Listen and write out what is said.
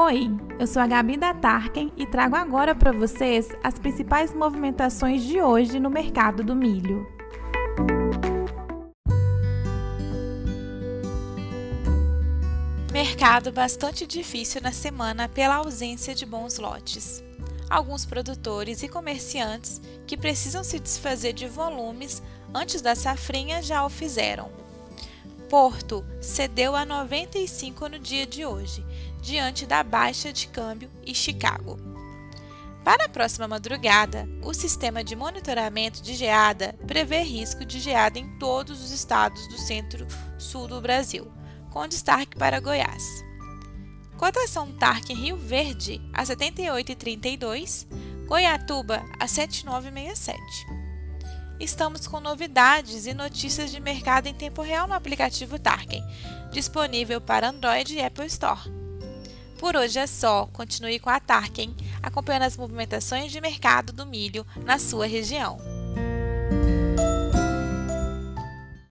Oi, eu sou a Gabi da Tarken e trago agora para vocês as principais movimentações de hoje no mercado do milho. Mercado bastante difícil na semana pela ausência de bons lotes. Alguns produtores e comerciantes que precisam se desfazer de volumes antes da safrinha já o fizeram. Porto cedeu a 95 no dia de hoje, diante da baixa de câmbio e Chicago. Para a próxima madrugada, o sistema de monitoramento de geada prevê risco de geada em todos os estados do centro-sul do Brasil, com destaque para Goiás. Cotação TARC Rio Verde a 78,32, Goiatuba a 79,67. Estamos com novidades e notícias de mercado em tempo real no aplicativo Tarkin, disponível para Android e Apple Store. Por hoje é só, continue com a Tarkin, acompanhando as movimentações de mercado do milho na sua região.